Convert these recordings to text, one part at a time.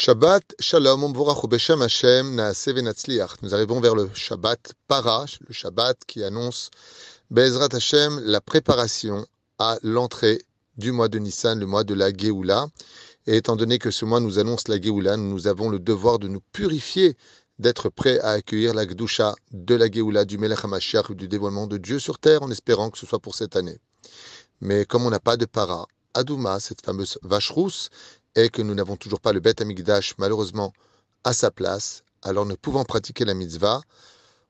Shabbat Shalom Hashem. Nous arrivons vers le Shabbat Para, le Shabbat qui annonce Bezrat Hashem la préparation à l'entrée du mois de Nissan, le mois de la Géoula. Et étant donné que ce mois nous annonce la Géoula, nous avons le devoir de nous purifier, d'être prêts à accueillir la Gdusha de la Géoula, du Melech HaMashiach, du dévoilement de Dieu sur terre, en espérant que ce soit pour cette année. Mais comme on n'a pas de Para, Adouma, cette fameuse vache rousse, et que nous n'avons toujours pas le Beth Amigdash, malheureusement, à sa place, alors ne pouvant pratiquer la mitzvah,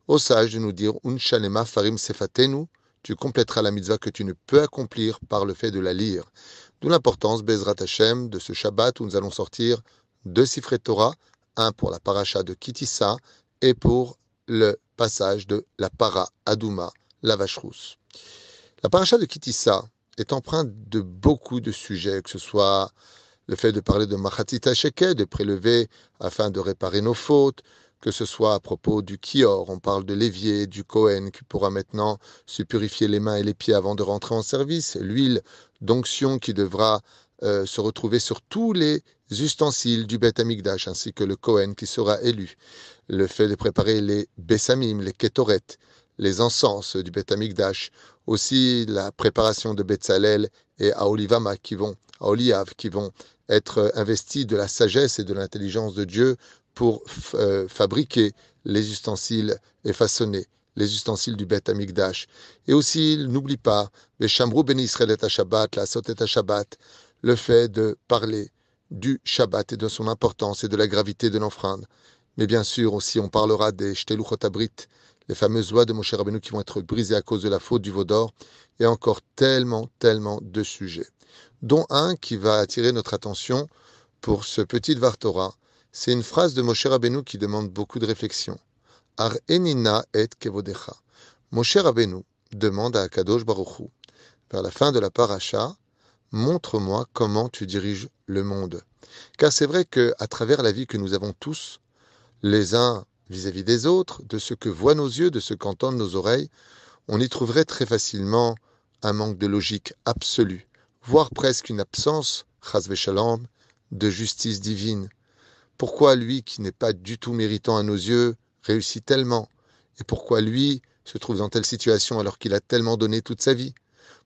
au sage de nous dire Unshalema farim sefatenu, tu compléteras la mitzvah que tu ne peux accomplir par le fait de la lire. D'où l'importance, Bezrat Hashem, de ce Shabbat où nous allons sortir deux Sifret Torah, un pour la paracha de Kitissa et pour le passage de la para Adouma, la vache rousse. La paracha de Kitissa est empreinte de beaucoup de sujets, que ce soit le fait de parler de Machatita Sheke, de prélever afin de réparer nos fautes, que ce soit à propos du Kior, on parle de l'évier, du Kohen qui pourra maintenant se purifier les mains et les pieds avant de rentrer en service, l'huile d'onction qui devra euh, se retrouver sur tous les ustensiles du Beth Amikdash, ainsi que le Kohen qui sera élu, le fait de préparer les Bessamim, les Ketoret, les encens du Beth Amikdash, aussi la préparation de Betzalel et Aolivama qui vont, qui vont être investi de la sagesse et de l'intelligence de Dieu pour euh, fabriquer les ustensiles et façonner les ustensiles du Beth Amikdash. Et aussi, n'oublie pas, Ben le fait de parler du Shabbat et de son importance et de la gravité de l'offrande. Mais bien sûr, aussi, on parlera des Shteluchot les fameuses lois de Moshe Rabbeinu qui vont être brisées à cause de la faute du Vaudor, et encore tellement, tellement de sujets dont un qui va attirer notre attention pour ce petit Vartora. C'est une phrase de Moshe Rabbeinu qui demande beaucoup de réflexion. Ar enina et kevodecha. Moshe Rabbeinu demande à Kadosh Baruchu, vers la fin de la paracha, montre-moi comment tu diriges le monde. Car c'est vrai que à travers la vie que nous avons tous, les uns vis-à-vis des autres, de ce que voient nos yeux, de ce qu'entendent nos oreilles, on y trouverait très facilement un manque de logique absolue voire presque une absence, shalom, de justice divine. Pourquoi lui, qui n'est pas du tout méritant à nos yeux, réussit tellement? Et pourquoi lui se trouve dans telle situation alors qu'il a tellement donné toute sa vie?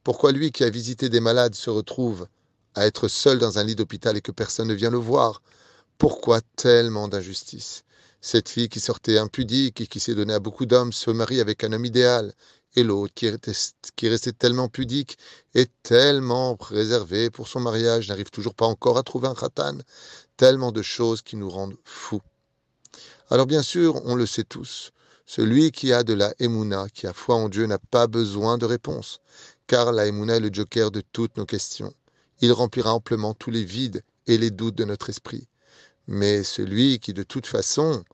Pourquoi lui, qui a visité des malades, se retrouve à être seul dans un lit d'hôpital et que personne ne vient le voir? Pourquoi tellement d'injustice? Cette fille qui sortait impudique et qui s'est donnée à beaucoup d'hommes se marie avec un homme idéal et l'autre qui, qui restait tellement pudique et tellement réservé pour son mariage n'arrive toujours pas encore à trouver un khatan. Tellement de choses qui nous rendent fous. Alors bien sûr, on le sait tous, celui qui a de la émouna, qui a foi en Dieu, n'a pas besoin de réponse, car la émouna est le joker de toutes nos questions. Il remplira amplement tous les vides et les doutes de notre esprit. Mais celui qui de toute façon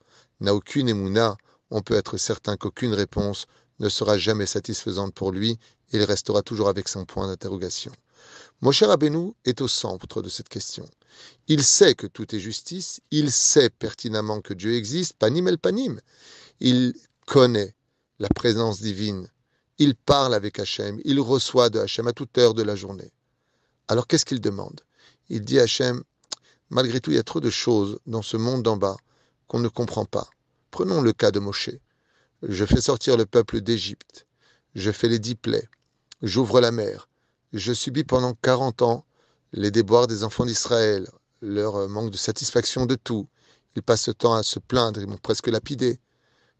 n'a aucune émouna, on peut être certain qu'aucune réponse ne sera jamais satisfaisante pour lui, il restera toujours avec son point d'interrogation. Moshe Rabbeinu est au centre de cette question. Il sait que tout est justice, il sait pertinemment que Dieu existe, panim el panim. Il connaît la présence divine, il parle avec Hachem, il reçoit de Hachem à toute heure de la journée. Alors qu'est-ce qu'il demande? Il dit à Hachem, malgré tout, il y a trop de choses dans ce monde d'en bas qu'on ne comprend pas. Prenons le cas de Moshe. Je fais sortir le peuple d'Égypte. Je fais les dix plaies. J'ouvre la mer. Je subis pendant quarante ans les déboires des enfants d'Israël, leur manque de satisfaction de tout. Ils passent le temps à se plaindre, ils m'ont presque lapidé.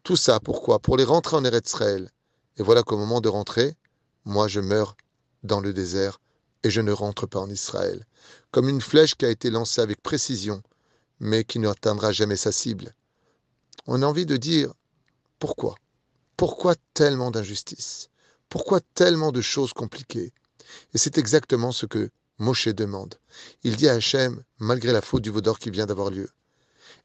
Tout ça, pourquoi? Pour les rentrer en Israël. Et voilà qu'au moment de rentrer, moi je meurs dans le désert et je ne rentre pas en Israël. Comme une flèche qui a été lancée avec précision, mais qui ne atteindra jamais sa cible. On a envie de dire, pourquoi? Pourquoi tellement d'injustice Pourquoi tellement de choses compliquées? Et c'est exactement ce que Moshe demande. Il dit à Hachem, malgré la faute du Vaudor qui vient d'avoir lieu,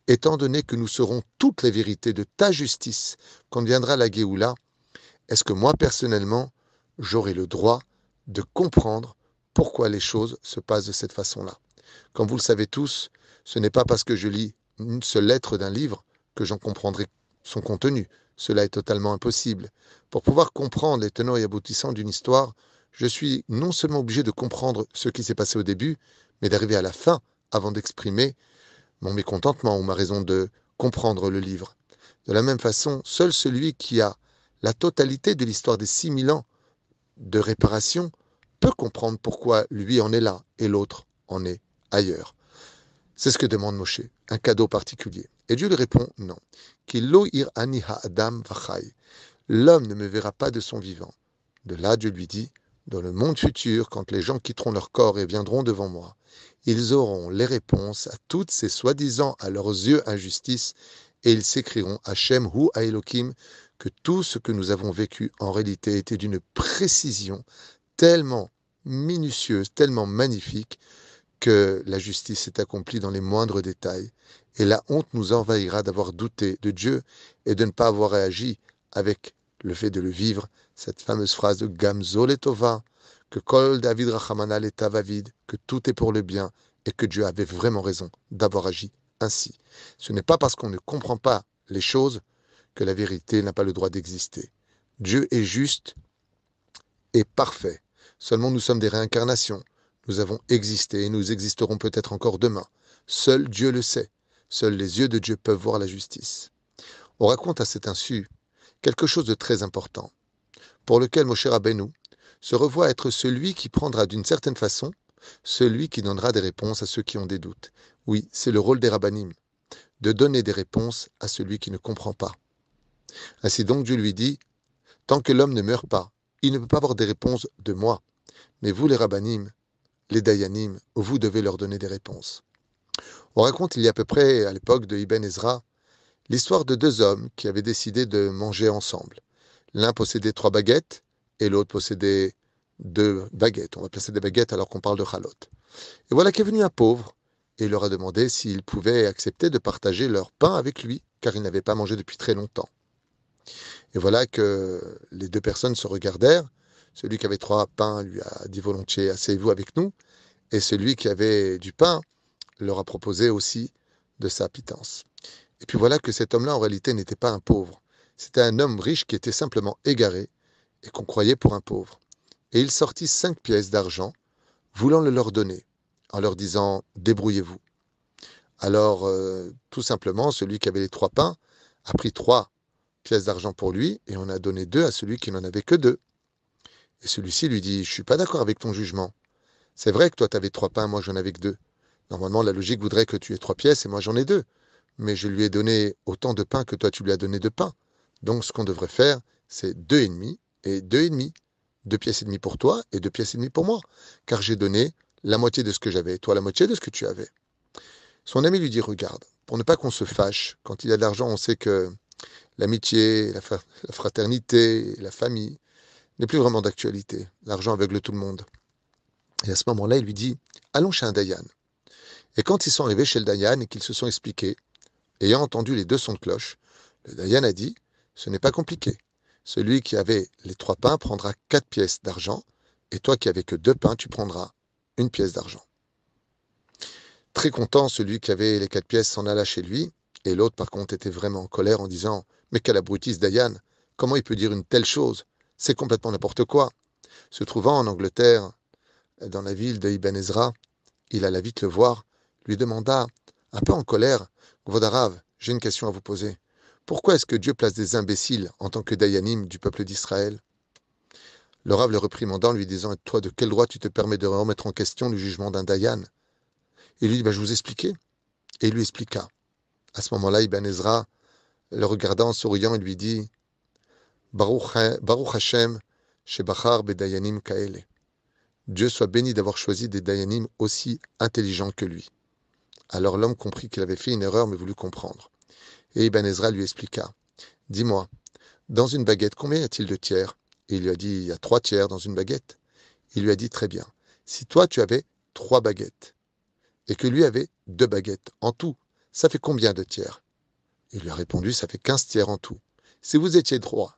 étant donné que nous saurons toutes les vérités de ta justice quand viendra la Géoula, est-ce que moi personnellement, j'aurai le droit de comprendre pourquoi les choses se passent de cette façon-là? Comme vous le savez tous, ce n'est pas parce que je lis une seule lettre d'un livre que j'en comprendrai son contenu. Cela est totalement impossible. Pour pouvoir comprendre les tenants et aboutissants d'une histoire, je suis non seulement obligé de comprendre ce qui s'est passé au début, mais d'arriver à la fin avant d'exprimer mon mécontentement ou ma raison de comprendre le livre. De la même façon, seul celui qui a la totalité de l'histoire des 6000 ans de réparation peut comprendre pourquoi lui en est là et l'autre en est ailleurs. C'est ce que demande Moshe, un cadeau particulier. Et Dieu lui répond non. L'homme ne me verra pas de son vivant. De là, Dieu lui dit Dans le monde futur, quand les gens quitteront leur corps et viendront devant moi, ils auront les réponses à toutes ces soi-disant à leurs yeux injustices et ils s'écrieront Hachem hu Elohim que tout ce que nous avons vécu en réalité était d'une précision tellement minutieuse, tellement magnifique, que la justice est accomplie dans les moindres détails, et la honte nous envahira d'avoir douté de Dieu et de ne pas avoir réagi avec le fait de le vivre, cette fameuse phrase de Gamzol et Tova, que Kol David que tout est pour le bien, et que Dieu avait vraiment raison d'avoir agi ainsi. Ce n'est pas parce qu'on ne comprend pas les choses que la vérité n'a pas le droit d'exister. Dieu est juste et parfait. Seulement nous sommes des réincarnations. Nous avons existé et nous existerons peut-être encore demain. Seul Dieu le sait. Seuls les yeux de Dieu peuvent voir la justice. On raconte à cet insu quelque chose de très important, pour lequel Moshe Rabbeinu se revoit être celui qui prendra d'une certaine façon celui qui donnera des réponses à ceux qui ont des doutes. Oui, c'est le rôle des rabbinim, de donner des réponses à celui qui ne comprend pas. Ainsi donc Dieu lui dit, tant que l'homme ne meurt pas, il ne peut pas avoir des réponses de moi. Mais vous les rabbinim, les dayanim, vous devez leur donner des réponses. On raconte il y a à peu près à l'époque de Ibn Ezra l'histoire de deux hommes qui avaient décidé de manger ensemble. L'un possédait trois baguettes et l'autre possédait deux baguettes. On va placer des baguettes alors qu'on parle de chalot. Et voilà qu'est venu un pauvre et il leur a demandé s'ils pouvaient accepter de partager leur pain avec lui, car ils n'avaient pas mangé depuis très longtemps. Et voilà que les deux personnes se regardèrent. Celui qui avait trois pains lui a dit volontiers Asseyez-vous avec nous. Et celui qui avait du pain leur a proposé aussi de sa pitance. Et puis voilà que cet homme-là, en réalité, n'était pas un pauvre. C'était un homme riche qui était simplement égaré et qu'on croyait pour un pauvre. Et il sortit cinq pièces d'argent, voulant le leur donner, en leur disant Débrouillez-vous. Alors, euh, tout simplement, celui qui avait les trois pains a pris trois pièces d'argent pour lui et on a donné deux à celui qui n'en avait que deux. Et celui-ci lui dit Je suis pas d'accord avec ton jugement. C'est vrai que toi, tu avais trois pains, moi, j'en avais que deux. Normalement, la logique voudrait que tu aies trois pièces et moi, j'en ai deux. Mais je lui ai donné autant de pain que toi, tu lui as donné de pain. Donc, ce qu'on devrait faire, c'est deux et demi et deux et demi. Deux pièces et demie pour toi et deux pièces et demie pour moi. Car j'ai donné la moitié de ce que j'avais, toi la moitié de ce que tu avais. Son ami lui dit Regarde, pour ne pas qu'on se fâche, quand il y a de l'argent, on sait que l'amitié, la, fraternité, la famille n'est plus vraiment d'actualité. L'argent aveugle tout le monde. Et à ce moment-là, il lui dit Allons chez un Dayan. Et quand ils sont arrivés chez le Dayan et qu'ils se sont expliqués, ayant entendu les deux sons de cloche, le Dayan a dit Ce n'est pas compliqué. Celui qui avait les trois pains prendra quatre pièces d'argent, et toi qui avais que deux pains, tu prendras une pièce d'argent. Très content, celui qui avait les quatre pièces s'en alla chez lui, et l'autre, par contre, était vraiment en colère en disant Mais quel abrutis Dayan Comment il peut dire une telle chose? C'est complètement n'importe quoi. Se trouvant en Angleterre, dans la ville de il alla vite le voir, lui demanda, un peu en colère Vodarav, j'ai une question à vous poser. Pourquoi est-ce que Dieu place des imbéciles en tant que Dayanim du peuple d'Israël? Le Rav le lui disant Toi, de quel droit tu te permets de remettre en question le jugement d'un Dayan? Il lui dit bah, Je vous expliquais. Et il lui expliqua. À ce moment-là, Ibn Ezra, le regardant en souriant, il lui dit Baruch, Hashem, Shebachar Bedayanim Kaele. Dieu soit béni d'avoir choisi des Dayanim aussi intelligents que lui. Alors l'homme comprit qu'il avait fait une erreur, mais voulut comprendre. Et Ibn Ezra lui expliqua Dis-moi, dans une baguette, combien y a-t-il de tiers? Il lui a dit Il y a trois tiers dans une baguette. Il lui a dit Très bien. Si toi tu avais trois baguettes, et que lui avait deux baguettes, en tout, ça fait combien de tiers? Il lui a répondu, ça fait 15 tiers en tout. Si vous étiez trois,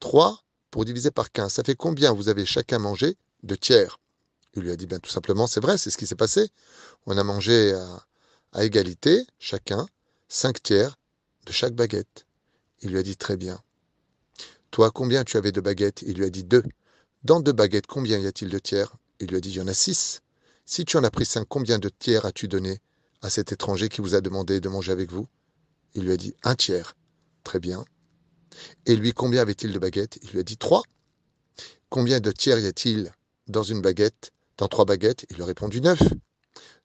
3 pour diviser par 15, ça fait combien vous avez chacun mangé de tiers? Il lui a dit, bien tout simplement, c'est vrai, c'est ce qui s'est passé. On a mangé à, égalité, chacun, 5 tiers de chaque baguette. Il lui a dit, très bien. Toi, combien tu avais de baguettes? Il lui a dit deux. Dans deux baguettes, combien y a-t-il de tiers? Il lui a dit, il y en a six. Si tu en as pris cinq, combien de tiers as-tu donné à cet étranger qui vous a demandé de manger avec vous? Il lui a dit un tiers. Très bien. Et lui, combien avait-il de baguettes? Il lui a dit trois. Combien de tiers y a-t-il dans une baguette Dans trois baguettes? Il lui a répondu neuf.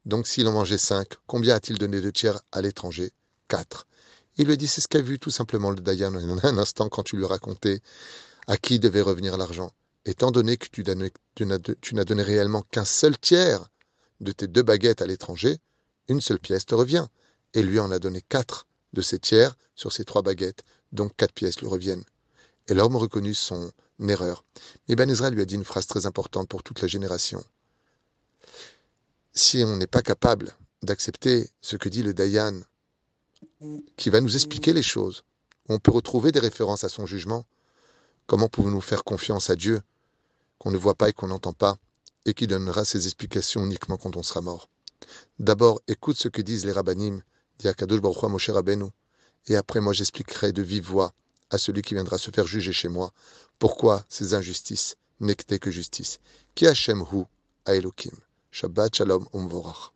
Donc s'il en mangeait cinq, combien a-t-il donné de tiers à l'étranger? Quatre. Il lui a dit, c'est ce qu'a vu tout simplement le Dayan un instant quand tu lui racontais à qui devait revenir l'argent. Étant donné que tu, tu n'as donné réellement qu'un seul tiers de tes deux baguettes à l'étranger, une seule pièce te revient. Et lui en a donné quatre de ses tiers sur ses trois baguettes, donc quatre pièces lui reviennent. Et l'homme reconnut son erreur. Mais Ben Ezra lui a dit une phrase très importante pour toute la génération. Si on n'est pas capable d'accepter ce que dit le Dayan, qui va nous expliquer les choses, on peut retrouver des références à son jugement, comment pouvons-nous faire confiance à Dieu qu'on ne voit pas et qu'on n'entend pas, et qui donnera ses explications uniquement quand on sera mort? D'abord, écoute ce que disent les rabbinim, dit Akadosh Baruch Moshe Rabbeinu, et après moi j'expliquerai de vive voix à celui qui viendra se faire juger chez moi, pourquoi ces injustices n'étaient que justice. Qui Hashem hu Elohim. Shabbat Shalom Umvorach.